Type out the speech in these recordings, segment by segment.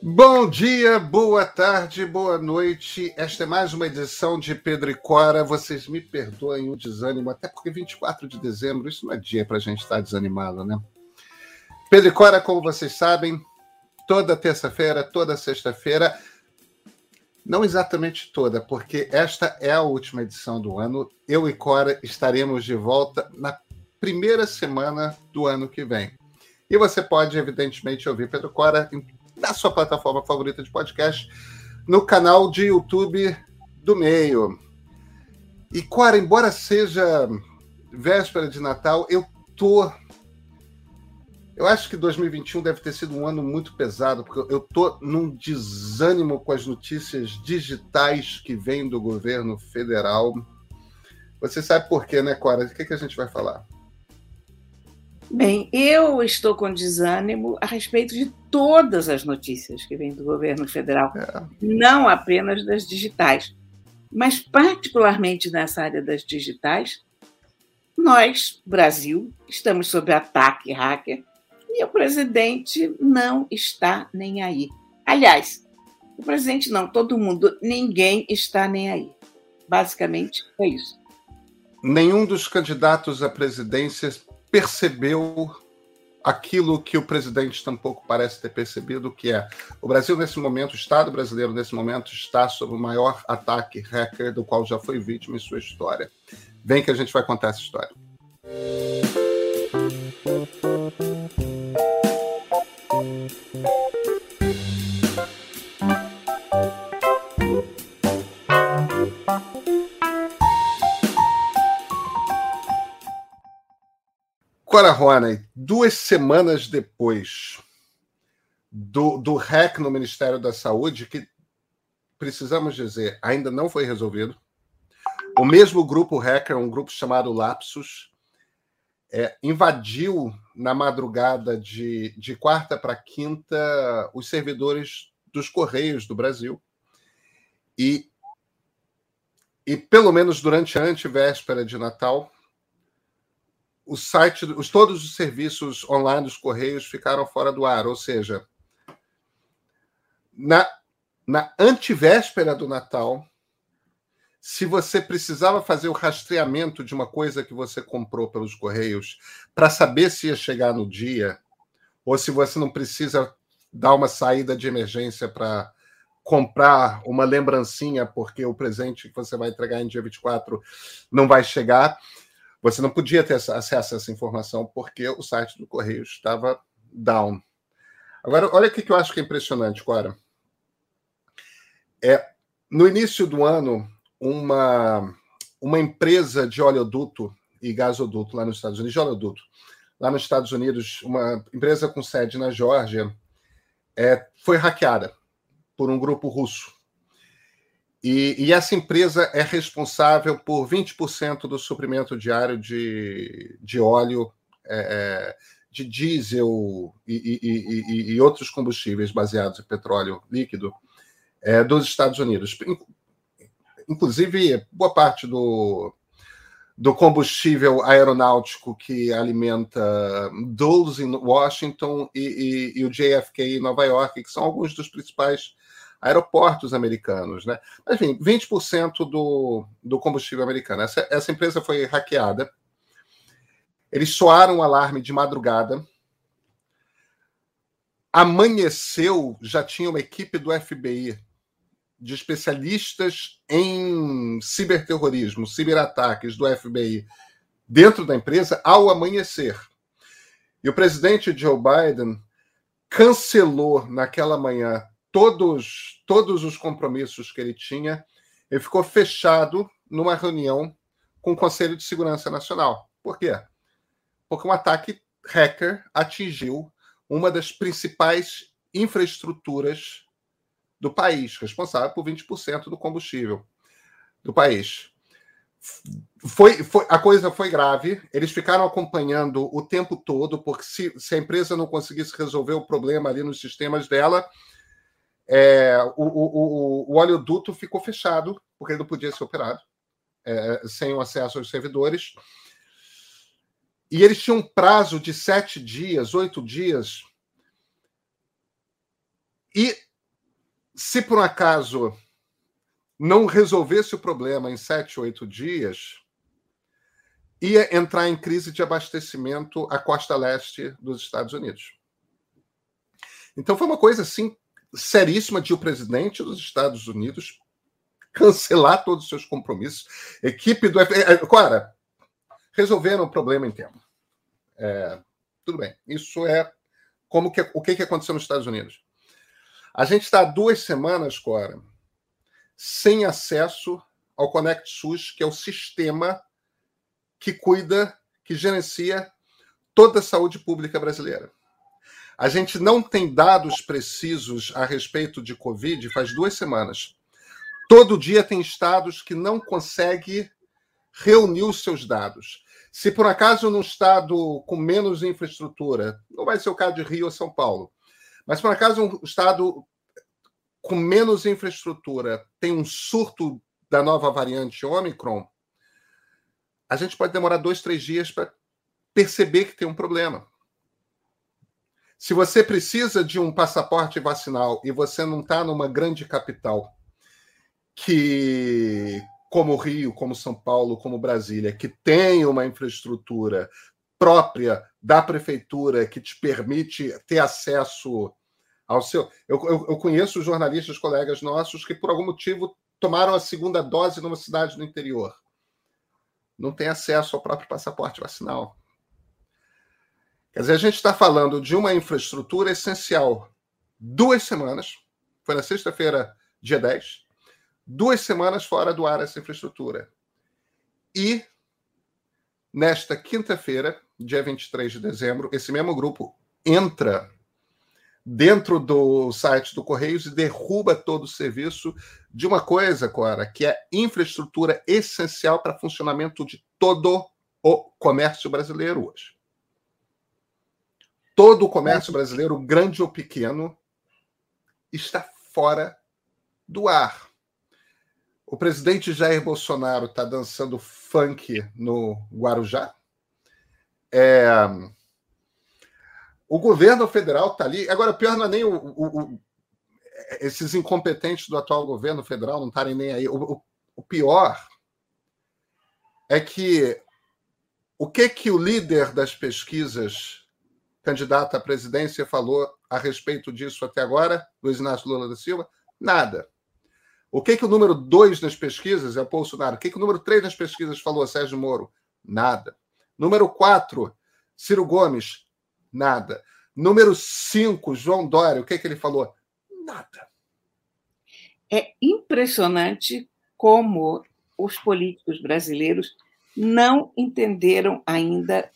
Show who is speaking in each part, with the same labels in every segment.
Speaker 1: Bom dia, boa tarde, boa noite. Esta é mais uma edição de Pedro e Cora. Vocês me perdoem o desânimo, até porque 24 de dezembro, isso não é dia para a gente estar desanimado, né? Pedro e Cora, como vocês sabem, toda terça-feira, toda sexta-feira, não exatamente toda, porque esta é a última edição do ano. Eu e Cora estaremos de volta na primeira semana do ano que vem. E você pode, evidentemente, ouvir Pedro Cora em na sua plataforma favorita de podcast, no canal de YouTube do Meio. E, Cora, embora seja véspera de Natal, eu tô. Eu acho que 2021 deve ter sido um ano muito pesado, porque eu tô num desânimo com as notícias digitais que vêm do governo federal. Você sabe por quê, né, Cora? O que, que a gente vai falar?
Speaker 2: Bem, eu estou com desânimo a respeito de todas as notícias que vêm do governo federal, é. não apenas das digitais, mas particularmente nessa área das digitais. Nós, Brasil, estamos sob ataque hacker e o presidente não está nem aí. Aliás, o presidente não, todo mundo, ninguém está nem aí. Basicamente é isso.
Speaker 1: Nenhum dos candidatos à presidência percebeu aquilo que o presidente tampouco parece ter percebido, que é o Brasil nesse momento, o Estado brasileiro nesse momento está sob o maior ataque hacker do qual já foi vítima em sua história. Vem que a gente vai contar essa história. Cora Roney, duas semanas depois do, do hack no Ministério da Saúde, que precisamos dizer, ainda não foi resolvido. O mesmo grupo hacker, um grupo chamado Lapsus, é, invadiu na madrugada de, de quarta para quinta os servidores dos Correios do Brasil. E, e pelo menos durante a antivéspera de Natal, o site, os, todos os serviços online dos Correios ficaram fora do ar, ou seja, na, na antivéspera do Natal, se você precisava fazer o rastreamento de uma coisa que você comprou pelos Correios para saber se ia chegar no dia, ou se você não precisa dar uma saída de emergência para comprar uma lembrancinha, porque o presente que você vai entregar em dia 24 não vai chegar. Você não podia ter acesso a essa informação porque o site do Correio estava down. Agora, olha o que eu acho que é impressionante, Cora. É, no início do ano, uma, uma empresa de oleoduto e gasoduto lá nos Estados Unidos, de oleoduto, lá nos Estados Unidos, uma empresa com sede na Geórgia, é, foi hackeada por um grupo russo. E, e, essa empresa é responsável por 20% do suprimento diário de, de óleo, é, é de diesel e, e, e, outros combustíveis baseados em petróleo líquido é, dos Estados Unidos. Inclusive, boa parte do, do combustível aeronáutico que alimenta Dulles em Washington e, e, e, o JFK em Nova York, que são alguns dos principais aeroportos americanos, né? Enfim, 20% do, do combustível americano. Essa, essa empresa foi hackeada. Eles soaram um alarme de madrugada. Amanheceu, já tinha uma equipe do FBI de especialistas em ciberterrorismo, ciberataques do FBI dentro da empresa ao amanhecer. E o presidente Joe Biden cancelou naquela manhã todos, todos os compromissos que ele tinha, ele ficou fechado numa reunião com o Conselho de Segurança Nacional. Por quê? Porque um ataque hacker atingiu uma das principais infraestruturas do país, responsável por 20% do combustível do país. Foi, foi, a coisa foi grave, eles ficaram acompanhando o tempo todo, porque se, se a empresa não conseguisse resolver o problema ali nos sistemas dela, é, o, o, o, oleoduto ficou fechado, porque ele não podia ser operado, é, sem o acesso aos servidores. E eles tinham um prazo de sete dias, oito dias. E Se por um acaso não resolvesse o problema em sete, oito dias, ia entrar em crise de abastecimento a costa leste dos Estados Unidos. Então foi uma coisa assim seríssima de o presidente dos Estados Unidos cancelar todos os seus compromissos. Equipe do. Cara, resolveram o problema em tempo. É, tudo bem. Isso é como que, o que, que aconteceu nos Estados Unidos. A gente está há duas semanas, Cora, sem acesso ao Connect SUS, que é o sistema que cuida, que gerencia toda a saúde pública brasileira. A gente não tem dados precisos a respeito de Covid faz duas semanas. Todo dia tem estados que não conseguem reunir os seus dados. Se por acaso num estado com menos infraestrutura, não vai ser o caso de Rio ou São Paulo, mas por acaso um estado com menos infraestrutura tem um surto da nova variante Omicron, a gente pode demorar dois, três dias para perceber que tem um problema. Se você precisa de um passaporte vacinal e você não está numa grande capital que, como Rio, como São Paulo, como Brasília, que tem uma infraestrutura própria da prefeitura que te permite ter acesso ao seu. Eu, eu, eu conheço jornalistas, colegas nossos, que por algum motivo tomaram a segunda dose numa cidade do interior não tem acesso ao próprio passaporte vacinal. Quer dizer, a gente está falando de uma infraestrutura essencial. Duas semanas, foi na sexta-feira, dia 10, duas semanas fora do ar essa infraestrutura. E nesta quinta-feira, dia 23 de dezembro, esse mesmo grupo entra dentro do site do Correios e derruba todo o serviço de uma coisa, Cora, que é infraestrutura essencial para funcionamento de todo o comércio brasileiro hoje. Todo o comércio brasileiro, grande ou pequeno, está fora do ar. O presidente Jair Bolsonaro está dançando funk no Guarujá. É, o governo federal está ali. Agora, pior não é nem o, o, o, esses incompetentes do atual governo federal não estarem nem aí. O, o, pior é que o que que o líder das pesquisas, candidato à presidência, falou a respeito disso até agora, Luiz Inácio Lula da Silva? Nada. O que que o número dois nas pesquisas é o Bolsonaro? O que que o número três nas pesquisas falou, Sérgio Moro? Nada. Número quatro, Ciro Gomes? Nada. Número 5, João Dória, o que, que ele falou? Nada.
Speaker 2: É impressionante como os políticos brasileiros não entenderam ainda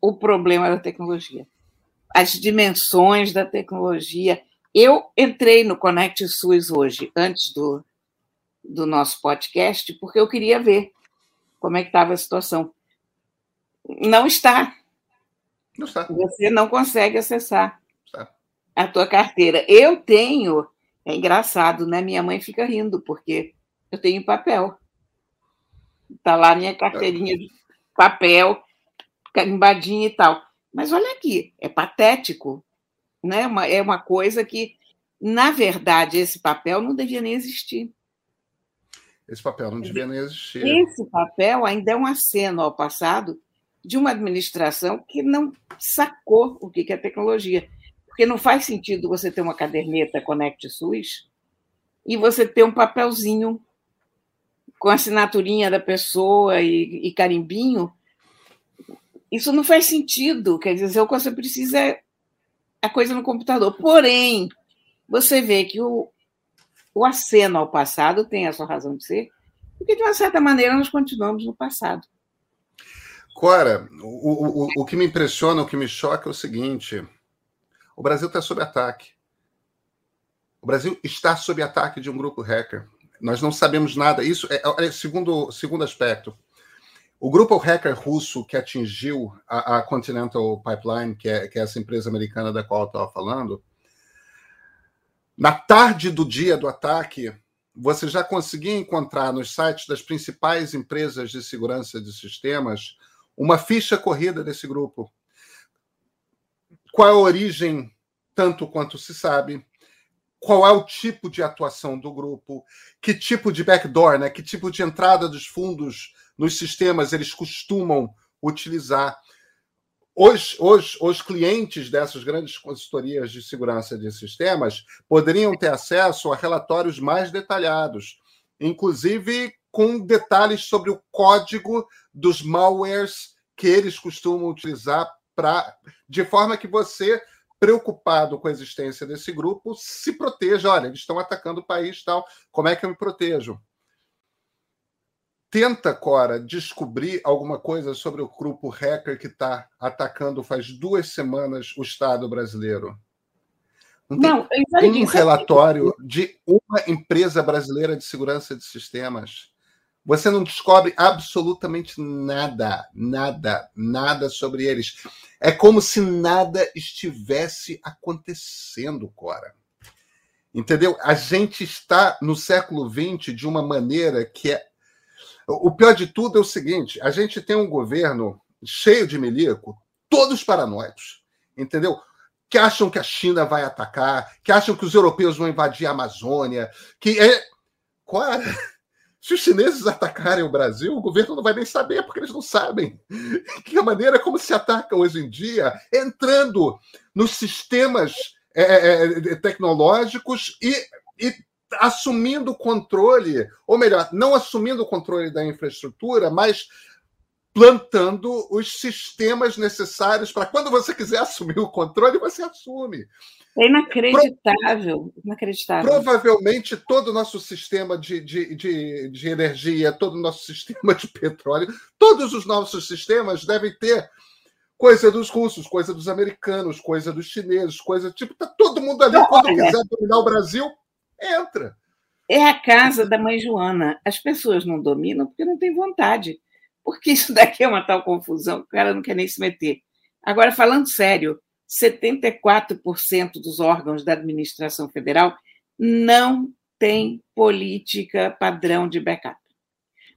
Speaker 2: o problema da tecnologia, as dimensões da tecnologia. Eu entrei no Connect SUS hoje, antes do, do nosso podcast, porque eu queria ver como é que estava a situação. Não está. Não está. Você não consegue acessar a tua carteira. Eu tenho, é engraçado, né? Minha mãe fica rindo, porque eu tenho papel. Está lá minha carteirinha de papel, carimbadinha e tal. Mas olha aqui, é patético. Né? É uma coisa que, na verdade, esse papel não devia nem existir.
Speaker 1: Esse papel não devia nem existir.
Speaker 2: Esse papel ainda é um aceno ao passado de uma administração que não sacou o que é tecnologia. Porque não faz sentido você ter uma caderneta Connect SUS e você ter um papelzinho com a assinaturinha da pessoa e, e carimbinho. Isso não faz sentido. Quer dizer, o que você precisa é a coisa no computador. Porém, você vê que o, o aceno ao passado tem a sua razão de ser, porque, de uma certa maneira, nós continuamos no passado.
Speaker 1: Cora, o, o, o que me impressiona, o que me choca é o seguinte: o Brasil está sob ataque. O Brasil está sob ataque de um grupo hacker. Nós não sabemos nada. Isso é, é segundo, segundo aspecto. O grupo hacker russo que atingiu a, a Continental Pipeline, que é, que é essa empresa americana da qual eu estava falando, na tarde do dia do ataque, você já conseguia encontrar nos sites das principais empresas de segurança de sistemas uma ficha corrida desse grupo. Qual a origem, tanto quanto se sabe? qual é o tipo de atuação do grupo, que tipo de backdoor, né? que tipo de entrada dos fundos nos sistemas eles costumam utilizar. Os, os, os clientes dessas grandes consultorias de segurança de sistemas poderiam ter acesso a relatórios mais detalhados, inclusive com detalhes sobre o código dos malwares que eles costumam utilizar para de forma que você preocupado com a existência desse grupo se proteja. Olha, eles estão atacando o país, tal. Como é que eu me protejo? Tenta, Cora, descobrir alguma coisa sobre o grupo hacker que está atacando faz duas semanas o Estado brasileiro? Não, tem um relatório de uma empresa brasileira de segurança de sistemas. Você não descobre absolutamente nada, nada, nada sobre eles. É como se nada estivesse acontecendo, Cora. Entendeu? A gente está no século XX de uma maneira que é o pior de tudo é o seguinte: a gente tem um governo cheio de milico, todos paranoicos, entendeu? Que acham que a China vai atacar, que acham que os europeus vão invadir a Amazônia, que é. Cara, se os chineses atacarem o Brasil, o governo não vai nem saber, porque eles não sabem. Que a maneira como se ataca hoje em dia, entrando nos sistemas é, é, é tecnológicos e, e assumindo o controle, ou melhor, não assumindo o controle da infraestrutura, mas plantando os sistemas necessários para quando você quiser assumir o controle, você assume.
Speaker 2: É inacreditável, inacreditável.
Speaker 1: Provavelmente todo o nosso sistema de, de, de, de, energia, todo o nosso sistema de petróleo, todos os nossos sistemas devem ter coisa dos russos, coisa dos americanos, coisa dos chineses, coisa tipo, tá todo mundo ali. quando quiser dominar o Brasil, entra.
Speaker 2: É a casa da mãe Joana. As pessoas não dominam porque não têm vontade. Porque isso daqui é uma tal confusão o cara não quer nem se meter. Agora, falando sério, 74% dos órgãos da administração federal não tem política padrão de backup.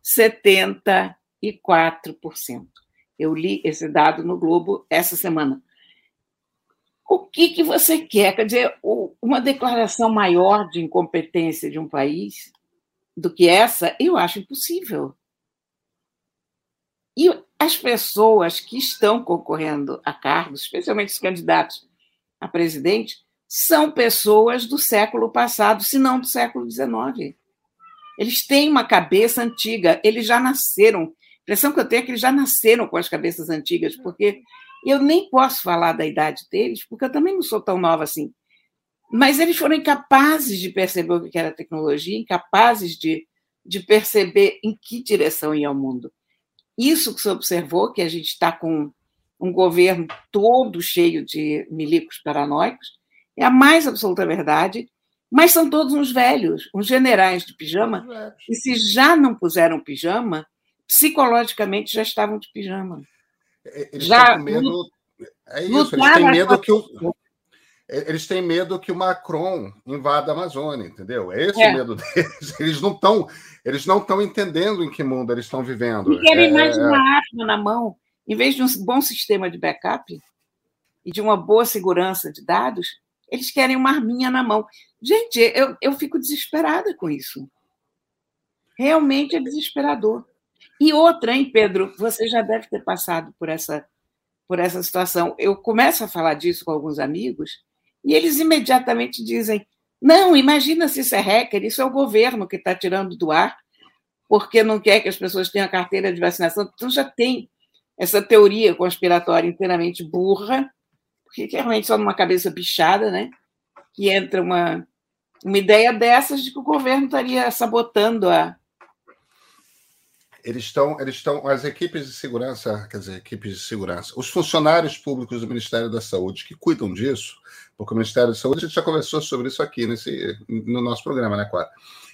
Speaker 2: 74%. Eu li esse dado no Globo essa semana. O que, que você quer? Quer dizer, uma declaração maior de incompetência de um país do que essa, eu acho impossível. E as pessoas que estão concorrendo a cargos, especialmente os candidatos a presidente, são pessoas do século passado, se não do século XIX. Eles têm uma cabeça antiga, eles já nasceram. A impressão que eu tenho é que eles já nasceram com as cabeças antigas, porque eu nem posso falar da idade deles, porque eu também não sou tão nova assim. Mas eles foram incapazes de perceber o que era tecnologia, incapazes de, de perceber em que direção ia o mundo. Isso que você observou, que a gente está com um governo todo cheio de milicos paranoicos, é a mais absoluta verdade, mas são todos uns velhos, uns generais de pijama, e se já não puseram pijama, psicologicamente já estavam de pijama.
Speaker 1: É, eles Já, têm medo. É isso, eles têm medo que o. É, eles têm medo que o Macron invada a Amazônia, entendeu? É esse é. o medo deles. Eles não estão, eles não estão entendendo em que mundo eles estão vivendo.
Speaker 2: E querem é... mais uma arma na mão, em vez de um bom sistema de backup e de uma boa segurança de dados, eles querem uma arminha na mão. Gente, eu, eu fico desesperada com isso. Realmente é desesperador. E outra, hein, Pedro? Você já deve ter passado por essa, por essa situação. Eu começo a falar disso com alguns amigos e eles imediatamente dizem: não, imagina se isso é hacker, isso é o governo que está tirando do ar, porque não quer que as pessoas tenham carteira de vacinação. Então já tem essa teoria conspiratória inteiramente burra, porque realmente só numa cabeça bichada, né? Que entra uma, uma ideia dessas de que o governo estaria sabotando a,
Speaker 1: eles estão, eles estão, as equipes de segurança, quer dizer, equipes de segurança, os funcionários públicos do Ministério da Saúde que cuidam disso, porque o Ministério da Saúde, a gente já conversou sobre isso aqui nesse, no nosso programa, né, Clara?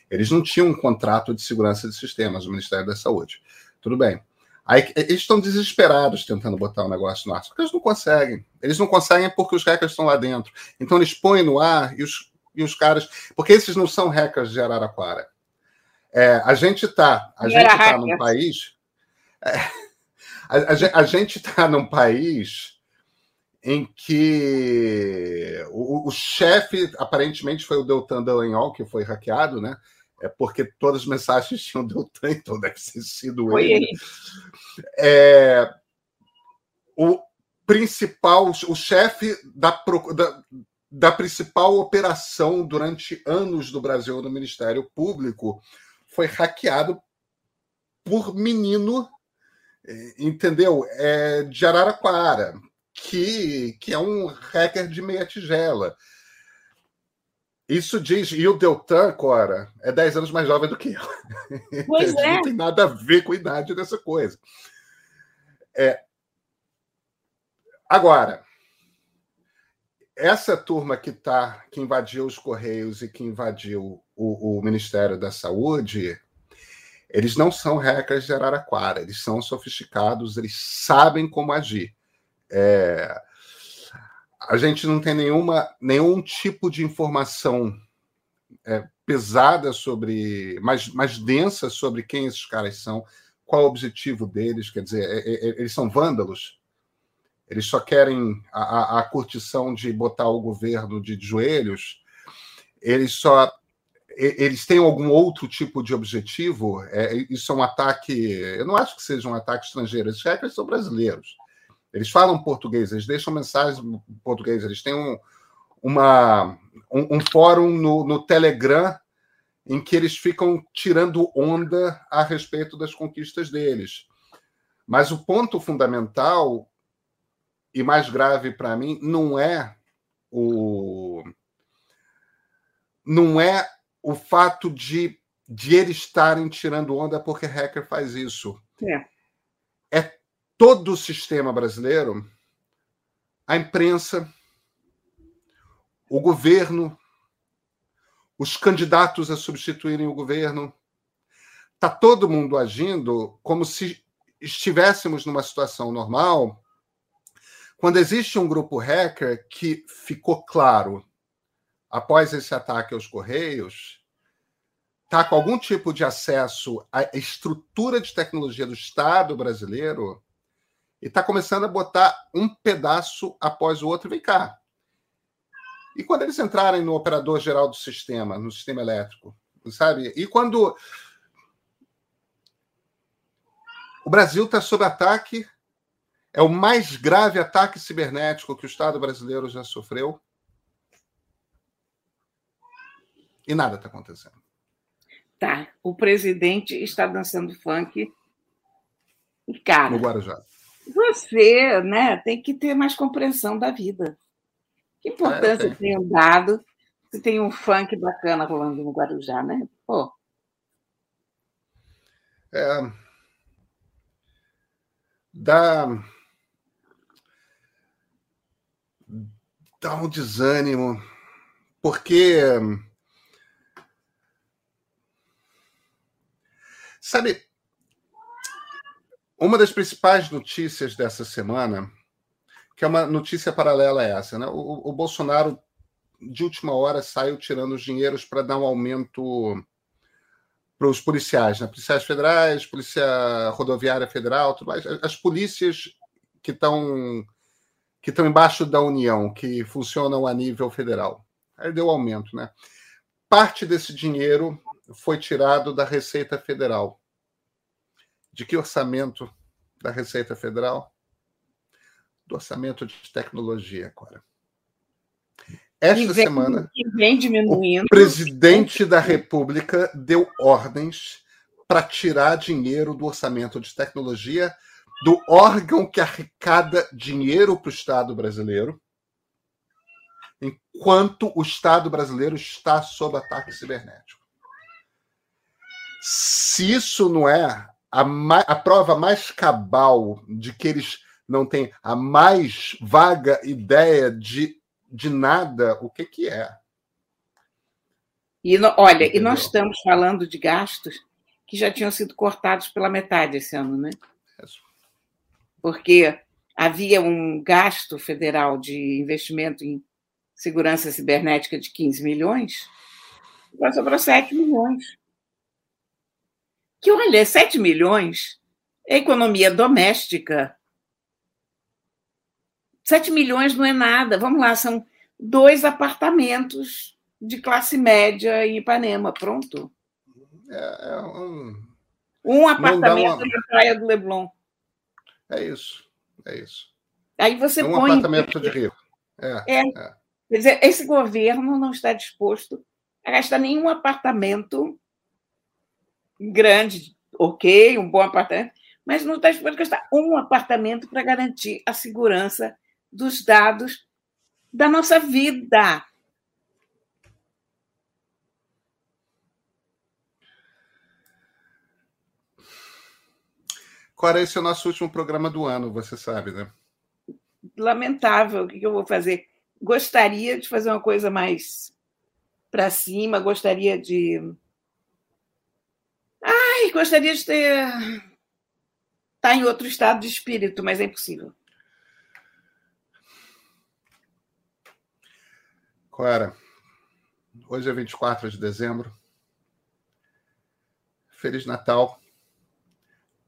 Speaker 1: Eles não tinham um contrato de segurança de sistemas do Ministério da Saúde. Tudo bem. Aí, eles estão desesperados tentando botar o um negócio no ar, porque eles não conseguem. Eles não conseguem porque os hackers estão lá dentro. Então, eles põem no ar e os, e os caras. Porque esses não são hackers de Araraquara é, a gente está a gente tá num país. É, a, a, a, gente está num país em que o, o chefe, aparentemente, foi o Deltan Dallagnol, que foi hackeado, né? É porque todas as mensagens tinham Deltan, então deve ter sido foi ele. ele. É, o principal, o chefe da, da, da principal operação durante anos do Brasil no Ministério Público foi hackeado por menino, é, entendeu? É, de Araraquara, que, que é um hacker de meia tigela. Isso diz, e o Deltan, Cora, é 10 anos mais jovem do que eu.
Speaker 2: Pois é.
Speaker 1: Não tem nada a ver com a idade dessa coisa. É. Agora, essa turma que tá, que invadiu os Correios e que invadiu o, o Ministério da Saúde, eles não são hackers de Araraquara, eles são sofisticados, eles sabem como agir. É, a gente não tem nenhuma, nenhum tipo de informação é, pesada sobre, mais, mais densa sobre quem esses caras são, qual o objetivo deles, quer dizer, é, é, eles são vândalos, eles só querem a, a, a curtição de botar o governo de joelhos, eles só eles têm algum outro tipo de objetivo? É, isso é um ataque. Eu não acho que seja um ataque estrangeiro. Esses hackers são brasileiros. Eles falam português, eles deixam mensagens em português, eles têm um, uma, um, um fórum no, no Telegram em que eles ficam tirando onda a respeito das conquistas deles. Mas o ponto fundamental e mais grave para mim não é o não é o fato de, de eles estarem tirando onda porque hacker faz isso.
Speaker 2: É.
Speaker 1: é todo o sistema brasileiro, a imprensa, o governo, os candidatos a substituírem o governo. Está todo mundo agindo como se estivéssemos numa situação normal quando existe um grupo hacker que ficou claro, após esse ataque aos Correios, está com algum tipo de acesso à estrutura de tecnologia do Estado brasileiro e está começando a botar um pedaço após o outro. Vem cá. E quando eles entrarem no operador geral do sistema, no sistema elétrico, sabe? E quando o Brasil está sob ataque é o mais grave ataque cibernético que o Estado brasileiro já sofreu. E nada está acontecendo.
Speaker 2: Tá. O presidente está dançando funk. E, cara.
Speaker 1: No Guarujá.
Speaker 2: Você né, tem que ter mais compreensão da vida. Que importância é, tem um dado se tem um funk bacana rolando no Guarujá, né? Pô.
Speaker 1: É, dá dá um desânimo, porque. Sabe, uma das principais notícias dessa semana, que é uma notícia paralela a essa, né? O, o Bolsonaro, de última hora, saiu tirando os dinheiros para dar um aumento para os policiais, né? policiais federais, polícia rodoviária federal, tudo mais. As polícias que estão que estão embaixo da União, que funcionam a nível federal. Aí deu aumento, né? Parte desse dinheiro foi tirado da Receita Federal. De que orçamento da Receita Federal? Do orçamento de tecnologia, agora. Esta vem, semana, o presidente da República deu ordens para tirar dinheiro do orçamento de tecnologia do órgão que arrecada dinheiro para o Estado brasileiro, enquanto o Estado brasileiro está sob ataque cibernético. Se isso não é a, a prova mais cabal de que eles não têm a mais vaga ideia de, de nada, o que, que é?
Speaker 2: E no, olha, Entendeu? e nós estamos falando de gastos que já tinham sido cortados pela metade esse ano, né? Isso porque havia um gasto federal de investimento em segurança cibernética de 15 milhões, agora sobrou 7 milhões. Que, olha, 7 milhões é economia doméstica 7 milhões não é nada. Vamos lá, são dois apartamentos de classe média em Ipanema. Pronto.
Speaker 1: É, é um...
Speaker 2: um apartamento uma... na Praia do Leblon.
Speaker 1: É isso. É isso.
Speaker 2: Aí você
Speaker 1: é um
Speaker 2: põe.
Speaker 1: apartamento de rico. É,
Speaker 2: é. é. Quer dizer, esse governo não está disposto a gastar nenhum apartamento grande, ok, um bom apartamento, mas não está disposto a gastar um apartamento para garantir a segurança dos dados da nossa vida.
Speaker 1: Cora, esse é o nosso último programa do ano, você sabe, né?
Speaker 2: Lamentável, o que eu vou fazer? Gostaria de fazer uma coisa mais para cima, gostaria de. Ai, gostaria de ter. Tá em outro estado de espírito, mas é impossível.
Speaker 1: Clara, hoje é 24 de dezembro. Feliz Natal.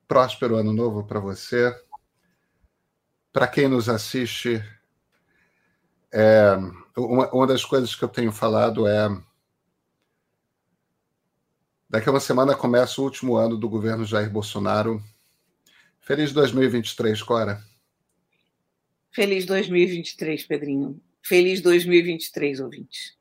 Speaker 1: Próspero Ano Novo para você. Para quem nos assiste, é, uma, uma das coisas que eu tenho falado é. Daqui a uma semana começa o último ano do governo Jair Bolsonaro. Feliz 2023, Cora.
Speaker 2: Feliz 2023, Pedrinho. Feliz 2023, ouvintes.